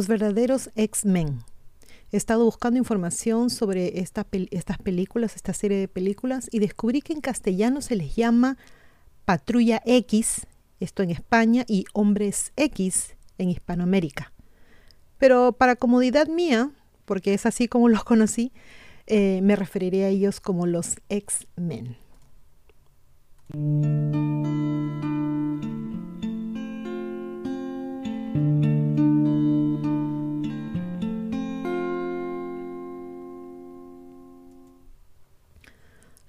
Los verdaderos X-Men. He estado buscando información sobre esta estas películas, esta serie de películas, y descubrí que en castellano se les llama Patrulla X, esto en España, y Hombres X en Hispanoamérica. Pero para comodidad mía, porque es así como los conocí, eh, me referiré a ellos como los X-Men.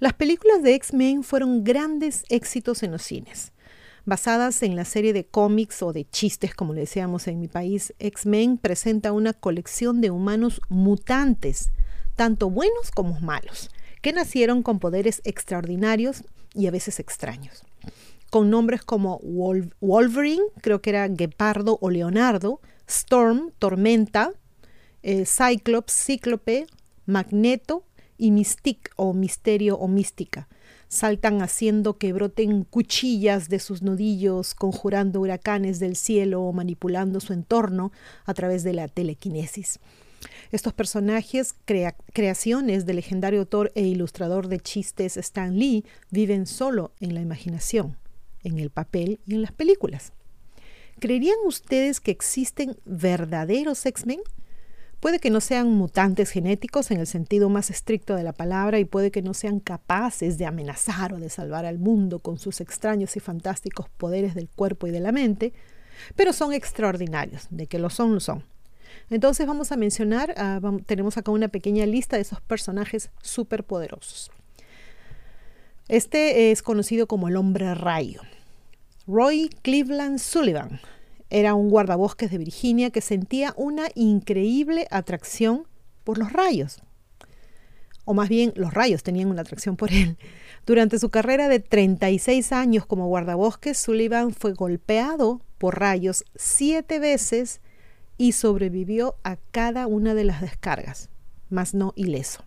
Las películas de X-Men fueron grandes éxitos en los cines. Basadas en la serie de cómics o de chistes, como le decíamos en mi país, X-Men presenta una colección de humanos mutantes, tanto buenos como malos, que nacieron con poderes extraordinarios y a veces extraños. Con nombres como Wolverine, creo que era Gepardo o Leonardo, Storm, Tormenta, eh, Cyclops, Cíclope, Magneto y Mystique o Misterio o Mística. Saltan haciendo que broten cuchillas de sus nudillos, conjurando huracanes del cielo o manipulando su entorno a través de la telequinesis. Estos personajes, creaciones del legendario autor e ilustrador de chistes Stan Lee, viven solo en la imaginación, en el papel y en las películas. ¿Creerían ustedes que existen verdaderos X-Men? Puede que no sean mutantes genéticos en el sentido más estricto de la palabra y puede que no sean capaces de amenazar o de salvar al mundo con sus extraños y fantásticos poderes del cuerpo y de la mente, pero son extraordinarios, de que lo son, lo son. Entonces vamos a mencionar, ah, tenemos acá una pequeña lista de esos personajes superpoderosos. Este es conocido como el hombre rayo. Roy Cleveland Sullivan, era un guardabosques de Virginia que sentía una increíble atracción por los rayos. O más bien, los rayos tenían una atracción por él. Durante su carrera de 36 años como guardabosques, Sullivan fue golpeado por rayos siete veces y sobrevivió a cada una de las descargas, mas no ileso.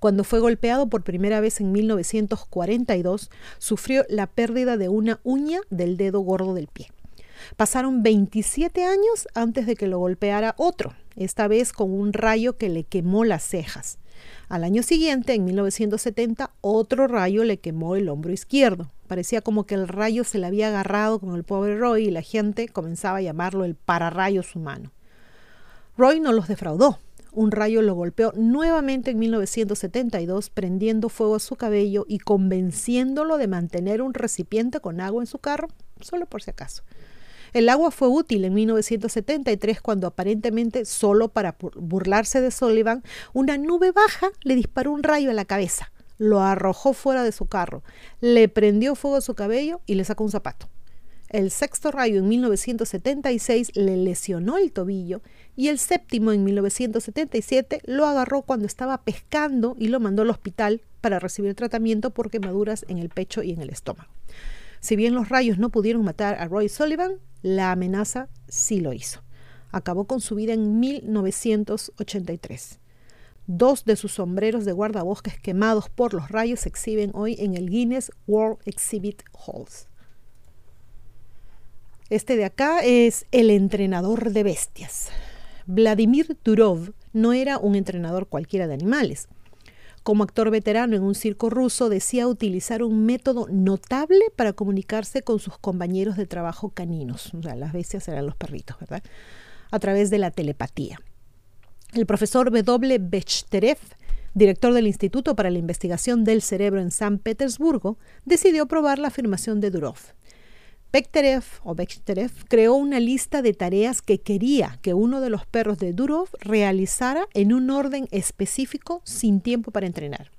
Cuando fue golpeado por primera vez en 1942, sufrió la pérdida de una uña del dedo gordo del pie. Pasaron 27 años antes de que lo golpeara otro, esta vez con un rayo que le quemó las cejas. Al año siguiente, en 1970, otro rayo le quemó el hombro izquierdo. Parecía como que el rayo se le había agarrado con el pobre Roy y la gente comenzaba a llamarlo el pararrayos humano. Roy no los defraudó. Un rayo lo golpeó nuevamente en 1972, prendiendo fuego a su cabello y convenciéndolo de mantener un recipiente con agua en su carro, solo por si acaso. El agua fue útil en 1973 cuando aparentemente solo para burlarse de Sullivan, una nube baja le disparó un rayo a la cabeza, lo arrojó fuera de su carro, le prendió fuego a su cabello y le sacó un zapato. El sexto rayo en 1976 le lesionó el tobillo y el séptimo en 1977 lo agarró cuando estaba pescando y lo mandó al hospital para recibir tratamiento por quemaduras en el pecho y en el estómago. Si bien los rayos no pudieron matar a Roy Sullivan, la amenaza sí lo hizo. Acabó con su vida en 1983. Dos de sus sombreros de guardabosques quemados por los rayos se exhiben hoy en el Guinness World Exhibit Halls. Este de acá es el entrenador de bestias. Vladimir Durov no era un entrenador cualquiera de animales. Como actor veterano en un circo ruso, decía utilizar un método notable para comunicarse con sus compañeros de trabajo caninos. O sea, las bestias eran los perritos, ¿verdad? A través de la telepatía. El profesor W. Bechterev, director del Instituto para la Investigación del Cerebro en San Petersburgo, decidió probar la afirmación de Durov. Bechterev o Bechterev creó una lista de tareas que quería que uno de los perros de Durov realizara en un orden específico sin tiempo para entrenar.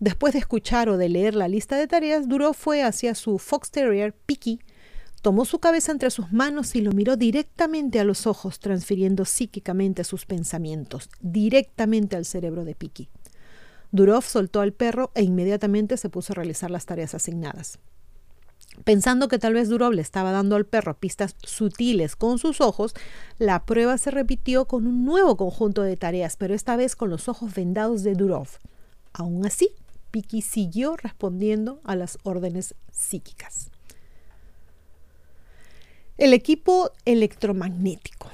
Después de escuchar o de leer la lista de tareas, Durov fue hacia su Fox Terrier, Piki, tomó su cabeza entre sus manos y lo miró directamente a los ojos, transfiriendo psíquicamente sus pensamientos, directamente al cerebro de Piki. Durov soltó al perro e inmediatamente se puso a realizar las tareas asignadas. Pensando que tal vez Durov le estaba dando al perro pistas sutiles con sus ojos, la prueba se repitió con un nuevo conjunto de tareas, pero esta vez con los ojos vendados de Durov. Aún así, Piki siguió respondiendo a las órdenes psíquicas. El equipo electromagnético.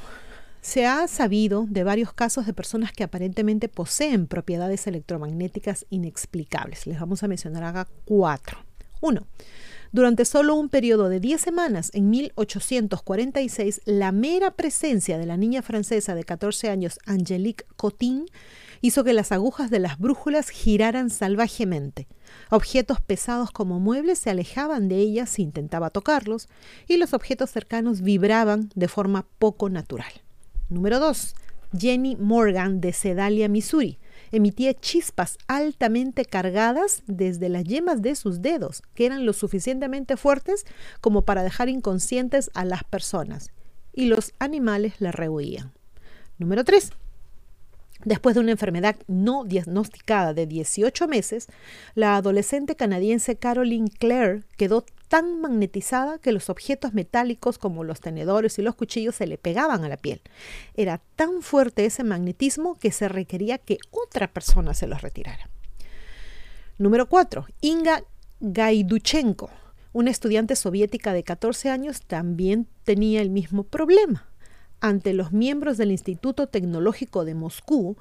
Se ha sabido de varios casos de personas que aparentemente poseen propiedades electromagnéticas inexplicables. Les vamos a mencionar acá cuatro. Uno, durante solo un periodo de 10 semanas, en 1846, la mera presencia de la niña francesa de 14 años, Angélique Cotin, hizo que las agujas de las brújulas giraran salvajemente. Objetos pesados como muebles se alejaban de ella si intentaba tocarlos, y los objetos cercanos vibraban de forma poco natural. Número 2. Jenny Morgan de Sedalia, Missouri emitía chispas altamente cargadas desde las yemas de sus dedos, que eran lo suficientemente fuertes como para dejar inconscientes a las personas, y los animales la rehuían. Número 3. Después de una enfermedad no diagnosticada de 18 meses, la adolescente canadiense Caroline Clare quedó tan magnetizada que los objetos metálicos como los tenedores y los cuchillos se le pegaban a la piel. Era tan fuerte ese magnetismo que se requería que otra persona se los retirara. Número 4. Inga Gaiduchenko, una estudiante soviética de 14 años, también tenía el mismo problema. Ante los miembros del Instituto Tecnológico de Moscú,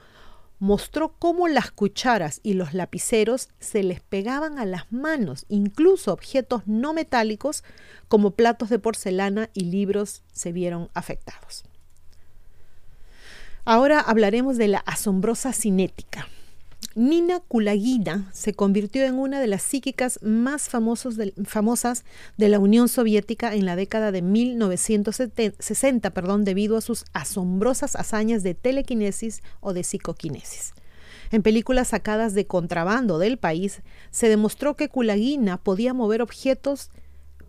mostró cómo las cucharas y los lapiceros se les pegaban a las manos, incluso objetos no metálicos como platos de porcelana y libros se vieron afectados. Ahora hablaremos de la asombrosa cinética. Nina Kulagina se convirtió en una de las psíquicas más famosas de la Unión Soviética en la década de 1960 perdón, debido a sus asombrosas hazañas de telequinesis o de psicoquinesis. En películas sacadas de contrabando del país, se demostró que Kulagina podía mover objetos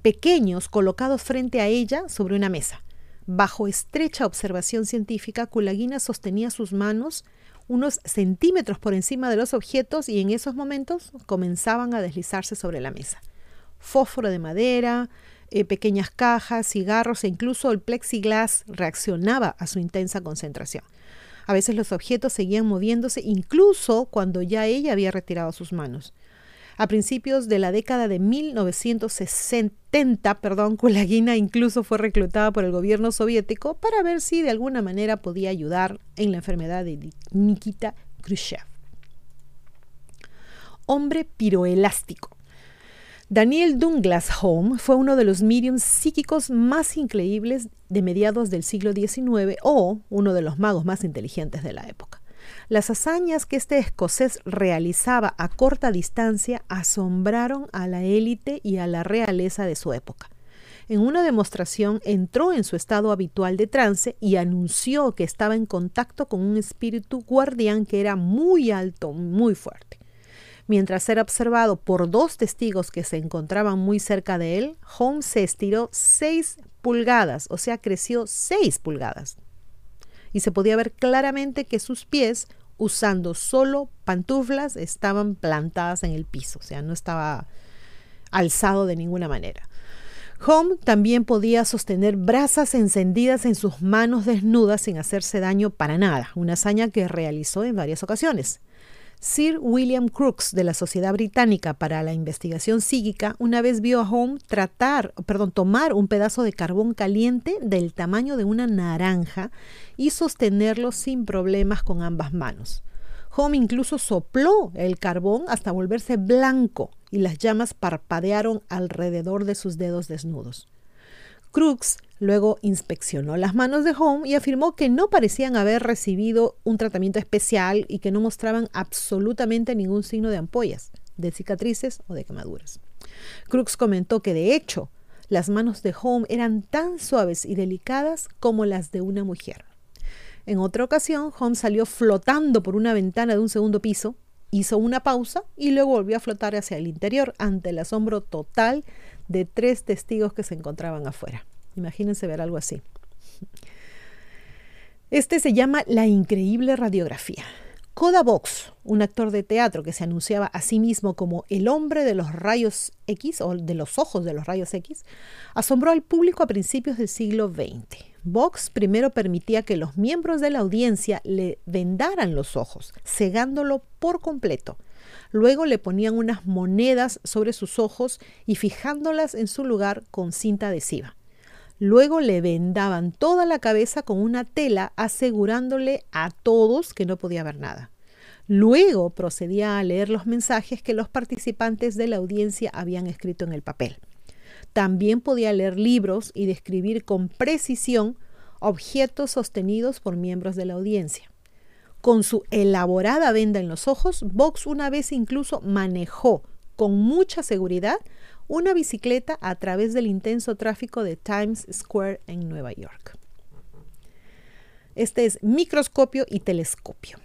pequeños colocados frente a ella sobre una mesa. Bajo estrecha observación científica, Kulagina sostenía sus manos unos centímetros por encima de los objetos y en esos momentos comenzaban a deslizarse sobre la mesa. Fósforo de madera, eh, pequeñas cajas, cigarros e incluso el plexiglas reaccionaba a su intensa concentración. A veces los objetos seguían moviéndose incluso cuando ya ella había retirado sus manos. A principios de la década de 1970, perdón, Kulagina incluso fue reclutada por el gobierno soviético para ver si de alguna manera podía ayudar en la enfermedad de Nikita Khrushchev. Hombre piroelástico. Daniel Douglas Home fue uno de los mediums psíquicos más increíbles de mediados del siglo XIX o uno de los magos más inteligentes de la época. Las hazañas que este escocés realizaba a corta distancia asombraron a la élite y a la realeza de su época. En una demostración entró en su estado habitual de trance y anunció que estaba en contacto con un espíritu guardián que era muy alto, muy fuerte. Mientras era observado por dos testigos que se encontraban muy cerca de él, Holmes se estiró seis pulgadas, o sea, creció seis pulgadas. Y se podía ver claramente que sus pies usando solo pantuflas estaban plantadas en el piso, o sea, no estaba alzado de ninguna manera. Home también podía sostener brasas encendidas en sus manos desnudas sin hacerse daño para nada, una hazaña que realizó en varias ocasiones. Sir William Crookes de la Sociedad Británica para la Investigación Psíquica una vez vio a Home tratar, perdón, tomar un pedazo de carbón caliente del tamaño de una naranja y sostenerlo sin problemas con ambas manos. Home incluso sopló el carbón hasta volverse blanco y las llamas parpadearon alrededor de sus dedos desnudos. Crookes luego inspeccionó las manos de Home y afirmó que no parecían haber recibido un tratamiento especial y que no mostraban absolutamente ningún signo de ampollas, de cicatrices o de quemaduras. Crookes comentó que de hecho las manos de Home eran tan suaves y delicadas como las de una mujer. En otra ocasión, Holmes salió flotando por una ventana de un segundo piso, hizo una pausa y luego volvió a flotar hacia el interior ante el asombro total de tres testigos que se encontraban afuera. Imagínense ver algo así. Este se llama La Increíble Radiografía. Koda Box, un actor de teatro que se anunciaba a sí mismo como el hombre de los rayos X o de los ojos de los rayos X, asombró al público a principios del siglo XX. Box primero permitía que los miembros de la audiencia le vendaran los ojos, cegándolo por completo. Luego le ponían unas monedas sobre sus ojos y fijándolas en su lugar con cinta adhesiva. Luego le vendaban toda la cabeza con una tela asegurándole a todos que no podía ver nada. Luego procedía a leer los mensajes que los participantes de la audiencia habían escrito en el papel. También podía leer libros y describir con precisión objetos sostenidos por miembros de la audiencia. Con su elaborada venda en los ojos, Vox una vez incluso manejó con mucha seguridad una bicicleta a través del intenso tráfico de Times Square en Nueva York. Este es microscopio y telescopio.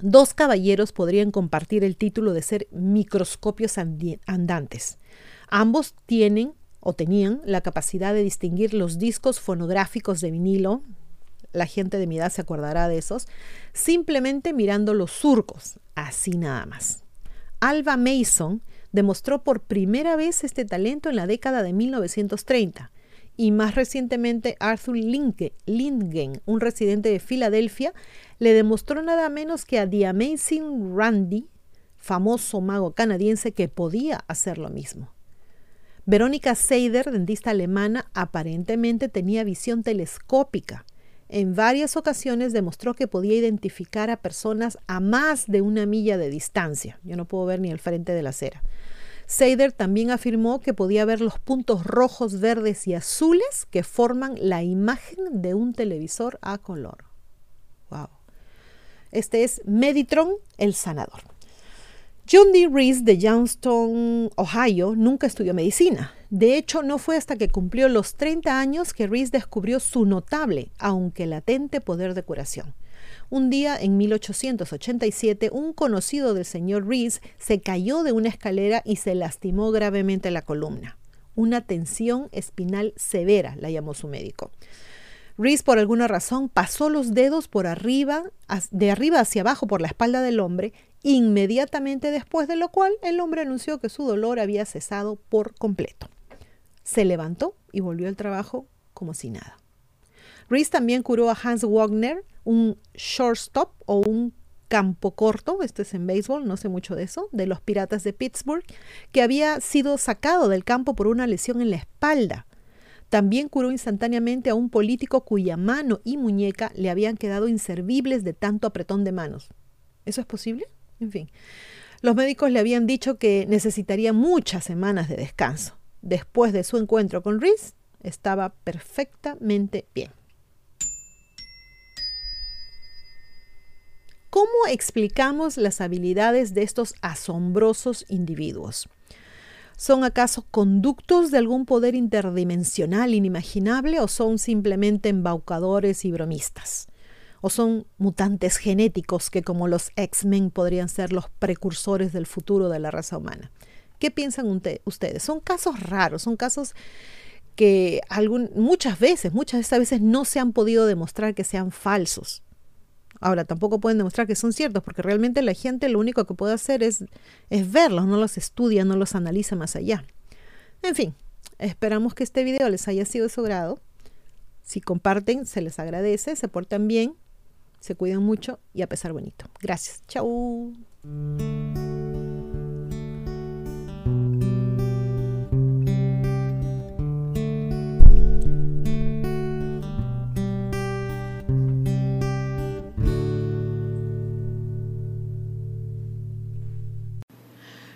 Dos caballeros podrían compartir el título de ser microscopios andantes. Ambos tienen o tenían la capacidad de distinguir los discos fonográficos de vinilo, la gente de mi edad se acordará de esos, simplemente mirando los surcos, así nada más. Alva Mason demostró por primera vez este talento en la década de 1930 y más recientemente Arthur Lindgen, un residente de Filadelfia, le demostró nada menos que a The Amazing Randy, famoso mago canadiense, que podía hacer lo mismo. Verónica Seider, dentista alemana, aparentemente tenía visión telescópica. En varias ocasiones demostró que podía identificar a personas a más de una milla de distancia. Yo no puedo ver ni el frente de la acera. Seider también afirmó que podía ver los puntos rojos, verdes y azules que forman la imagen de un televisor a color. Wow. Este es Meditron, el sanador. John D. Reese de Youngstown, Ohio, nunca estudió medicina. De hecho, no fue hasta que cumplió los 30 años que Reese descubrió su notable, aunque latente, poder de curación. Un día en 1887, un conocido del señor Reese se cayó de una escalera y se lastimó gravemente la columna. Una tensión espinal severa, la llamó su médico. Reese, por alguna razón, pasó los dedos por arriba, de arriba hacia abajo por la espalda del hombre, inmediatamente después de lo cual el hombre anunció que su dolor había cesado por completo. Se levantó y volvió al trabajo como si nada. Reese también curó a Hans Wagner, un shortstop o un campo corto, esto es en béisbol, no sé mucho de eso, de los Piratas de Pittsburgh, que había sido sacado del campo por una lesión en la espalda. También curó instantáneamente a un político cuya mano y muñeca le habían quedado inservibles de tanto apretón de manos. ¿Eso es posible? En fin. Los médicos le habían dicho que necesitaría muchas semanas de descanso. Después de su encuentro con Reese, estaba perfectamente bien. ¿Cómo explicamos las habilidades de estos asombrosos individuos? ¿Son acaso conductos de algún poder interdimensional inimaginable o son simplemente embaucadores y bromistas? ¿O son mutantes genéticos que como los X-Men podrían ser los precursores del futuro de la raza humana? ¿Qué piensan ustedes? Son casos raros, son casos que muchas veces, muchas de estas veces no se han podido demostrar que sean falsos. Ahora, tampoco pueden demostrar que son ciertos, porque realmente la gente lo único que puede hacer es, verlos, no los estudia, no los analiza más allá. En fin, esperamos que este video les haya sido de su grado. Si comparten, se les agradece, se portan bien, se cuidan mucho y a pesar bonito. Gracias. Chau.